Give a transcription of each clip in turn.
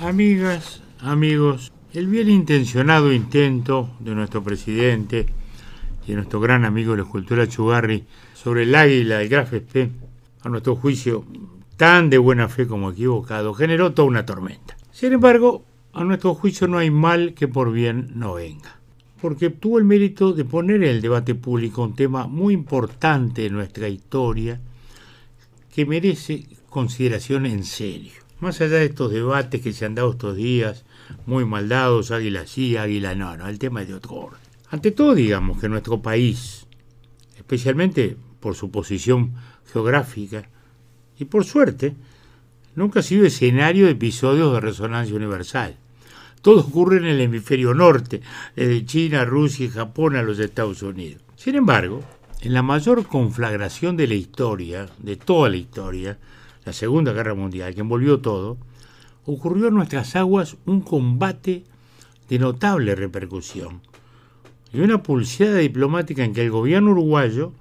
Amigas, amigos, el bien intencionado intento de nuestro presidente y de nuestro gran amigo de la escultura Chugarri sobre el águila del Graf a nuestro juicio tan de buena fe como equivocado, generó toda una tormenta. Sin embargo, a nuestro juicio no hay mal que por bien no venga, porque tuvo el mérito de poner en el debate público un tema muy importante de nuestra historia que merece consideración en serio. Más allá de estos debates que se han dado estos días, muy mal dados, águila sí, águila no, no, el tema es de otro orden. Ante todo, digamos que nuestro país, especialmente por su posición geográfica y por suerte, nunca ha sido escenario de episodios de resonancia universal. Todo ocurre en el hemisferio norte, desde China, Rusia y Japón a los Estados Unidos. Sin embargo, en la mayor conflagración de la historia, de toda la historia, la Segunda Guerra Mundial, que envolvió todo, ocurrió en nuestras aguas un combate de notable repercusión y una pulseada diplomática en que el gobierno uruguayo,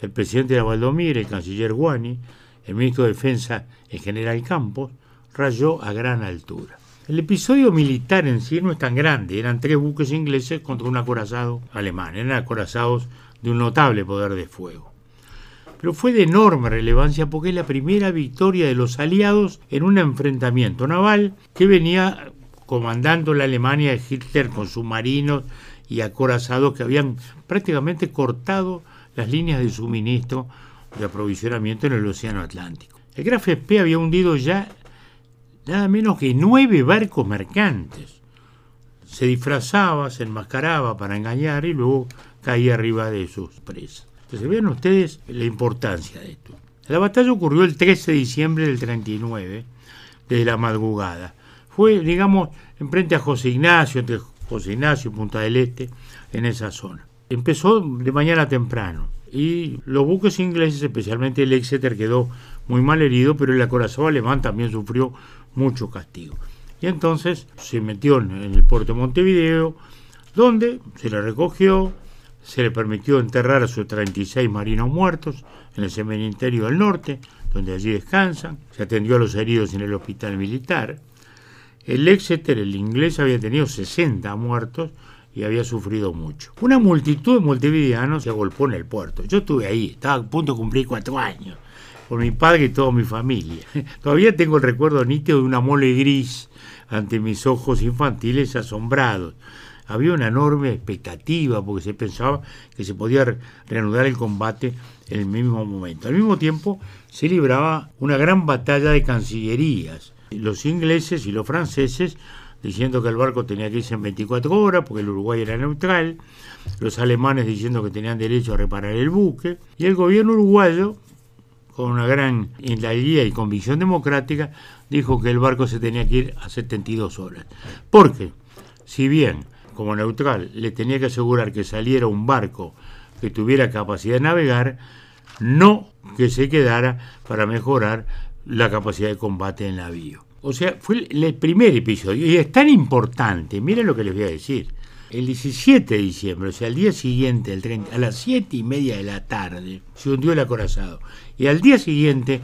el presidente de Valdomir, el canciller Guani, el ministro de Defensa, el general Campos, rayó a gran altura. El episodio militar en sí no es tan grande, eran tres buques ingleses contra un acorazado alemán, eran acorazados de un notable poder de fuego pero fue de enorme relevancia porque es la primera victoria de los aliados en un enfrentamiento naval que venía comandando la Alemania de Hitler con submarinos y acorazados que habían prácticamente cortado las líneas de suministro de aprovisionamiento en el Océano Atlántico. El Graf Spee había hundido ya nada menos que nueve barcos mercantes. Se disfrazaba, se enmascaraba para engañar y luego caía arriba de sus presas. Entonces vean ustedes la importancia de esto. La batalla ocurrió el 13 de diciembre del 39, desde la madrugada. Fue, digamos, enfrente a José Ignacio, entre José Ignacio y Punta del Este, en esa zona. Empezó de mañana temprano y los buques ingleses, especialmente el Exeter, quedó muy mal herido, pero el acorazado alemán también sufrió mucho castigo. Y entonces se metió en el puerto de Montevideo, donde se le recogió, se le permitió enterrar a sus 36 marinos muertos en el cementerio del norte, donde allí descansan. Se atendió a los heridos en el hospital militar. El Exeter, el inglés, había tenido 60 muertos y había sufrido mucho. Una multitud de montevideanos se agolpó en el puerto. Yo estuve ahí, estaba a punto de cumplir cuatro años, por mi padre y toda mi familia. Todavía tengo el recuerdo nítido de una mole gris ante mis ojos infantiles asombrados había una enorme expectativa porque se pensaba que se podía reanudar el combate en el mismo momento. Al mismo tiempo se libraba una gran batalla de cancillerías. Los ingleses y los franceses diciendo que el barco tenía que irse en 24 horas porque el Uruguay era neutral, los alemanes diciendo que tenían derecho a reparar el buque, y el gobierno uruguayo, con una gran guía y convicción democrática, dijo que el barco se tenía que ir a 72 horas. Porque, si bien como neutral le tenía que asegurar que saliera un barco que tuviera capacidad de navegar, no que se quedara para mejorar la capacidad de combate del navío. O sea, fue el primer episodio y es tan importante, miren lo que les voy a decir. El 17 de diciembre, o sea, al día siguiente, el 30, a las 7 y media de la tarde, se hundió el acorazado. Y al día siguiente,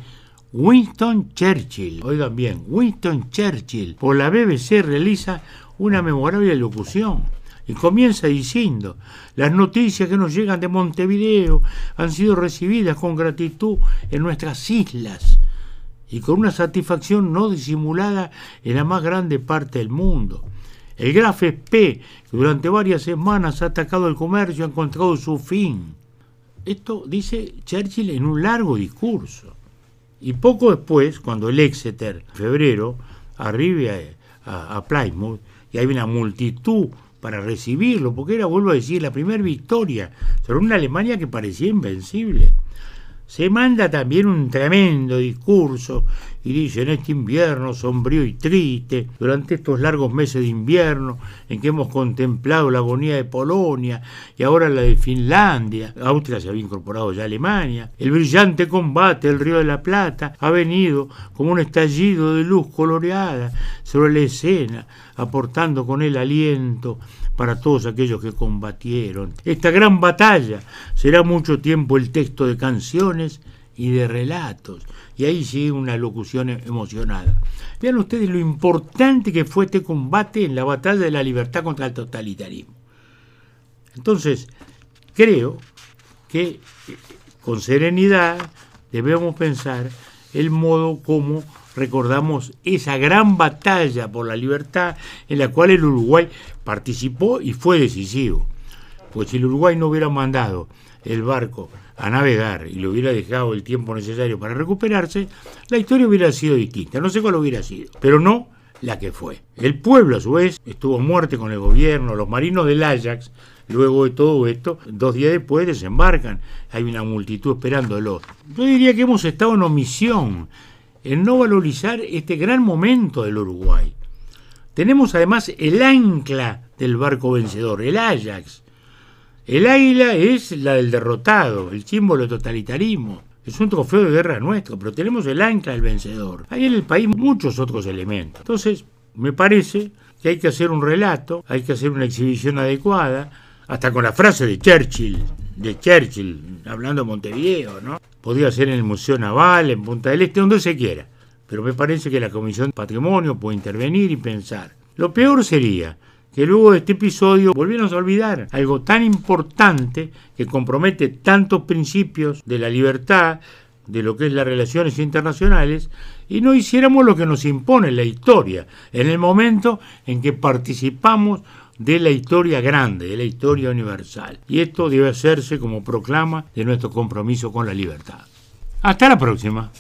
Winston Churchill, oigan bien, Winston Churchill, por la BBC realiza una memorable locución. Y comienza diciendo, las noticias que nos llegan de Montevideo han sido recibidas con gratitud en nuestras islas y con una satisfacción no disimulada en la más grande parte del mundo. El Graf Spee, que durante varias semanas ha atacado el comercio, ha encontrado su fin. Esto dice Churchill en un largo discurso. Y poco después, cuando el Exeter, febrero, arribe a Plymouth, y hay una multitud para recibirlo, porque era, vuelvo a decir, la primera victoria sobre una Alemania que parecía invencible. Se manda también un tremendo discurso y dice en este invierno sombrío y triste, durante estos largos meses de invierno en que hemos contemplado la agonía de Polonia y ahora la de Finlandia, Austria se había incorporado ya a Alemania, el brillante combate del Río de la Plata ha venido como un estallido de luz coloreada sobre la escena, aportando con él aliento para todos aquellos que combatieron. Esta gran batalla será mucho tiempo el texto de canciones y de relatos. Y ahí sigue una locución emocionada. Vean ustedes lo importante que fue este combate en la batalla de la libertad contra el totalitarismo. Entonces, creo que eh, con serenidad debemos pensar el modo como recordamos esa gran batalla por la libertad en la cual el Uruguay participó y fue decisivo. Pues si el Uruguay no hubiera mandado el barco a navegar y le hubiera dejado el tiempo necesario para recuperarse, la historia hubiera sido distinta. No sé cuál hubiera sido, pero no la que fue. El pueblo, a su vez, estuvo muerte con el gobierno, los marinos del Ajax, luego de todo esto, dos días después desembarcan. Hay una multitud esperándolo. Yo diría que hemos estado en omisión, en no valorizar este gran momento del Uruguay. Tenemos además el ancla del barco vencedor, el Ajax, el águila es la del derrotado, el símbolo del totalitarismo. Es un trofeo de guerra nuestro, pero tenemos el ancla del vencedor. Hay en el país muchos otros elementos. Entonces, me parece que hay que hacer un relato, hay que hacer una exhibición adecuada, hasta con la frase de Churchill, de Churchill, hablando de Montevideo, ¿no? Podría ser en el Museo Naval, en Punta del Este, donde se quiera. Pero me parece que la Comisión de Patrimonio puede intervenir y pensar. Lo peor sería que luego de este episodio volvieron a olvidar algo tan importante que compromete tantos principios de la libertad, de lo que es las relaciones internacionales, y no hiciéramos lo que nos impone la historia, en el momento en que participamos de la historia grande, de la historia universal. Y esto debe hacerse como proclama de nuestro compromiso con la libertad. Hasta la próxima.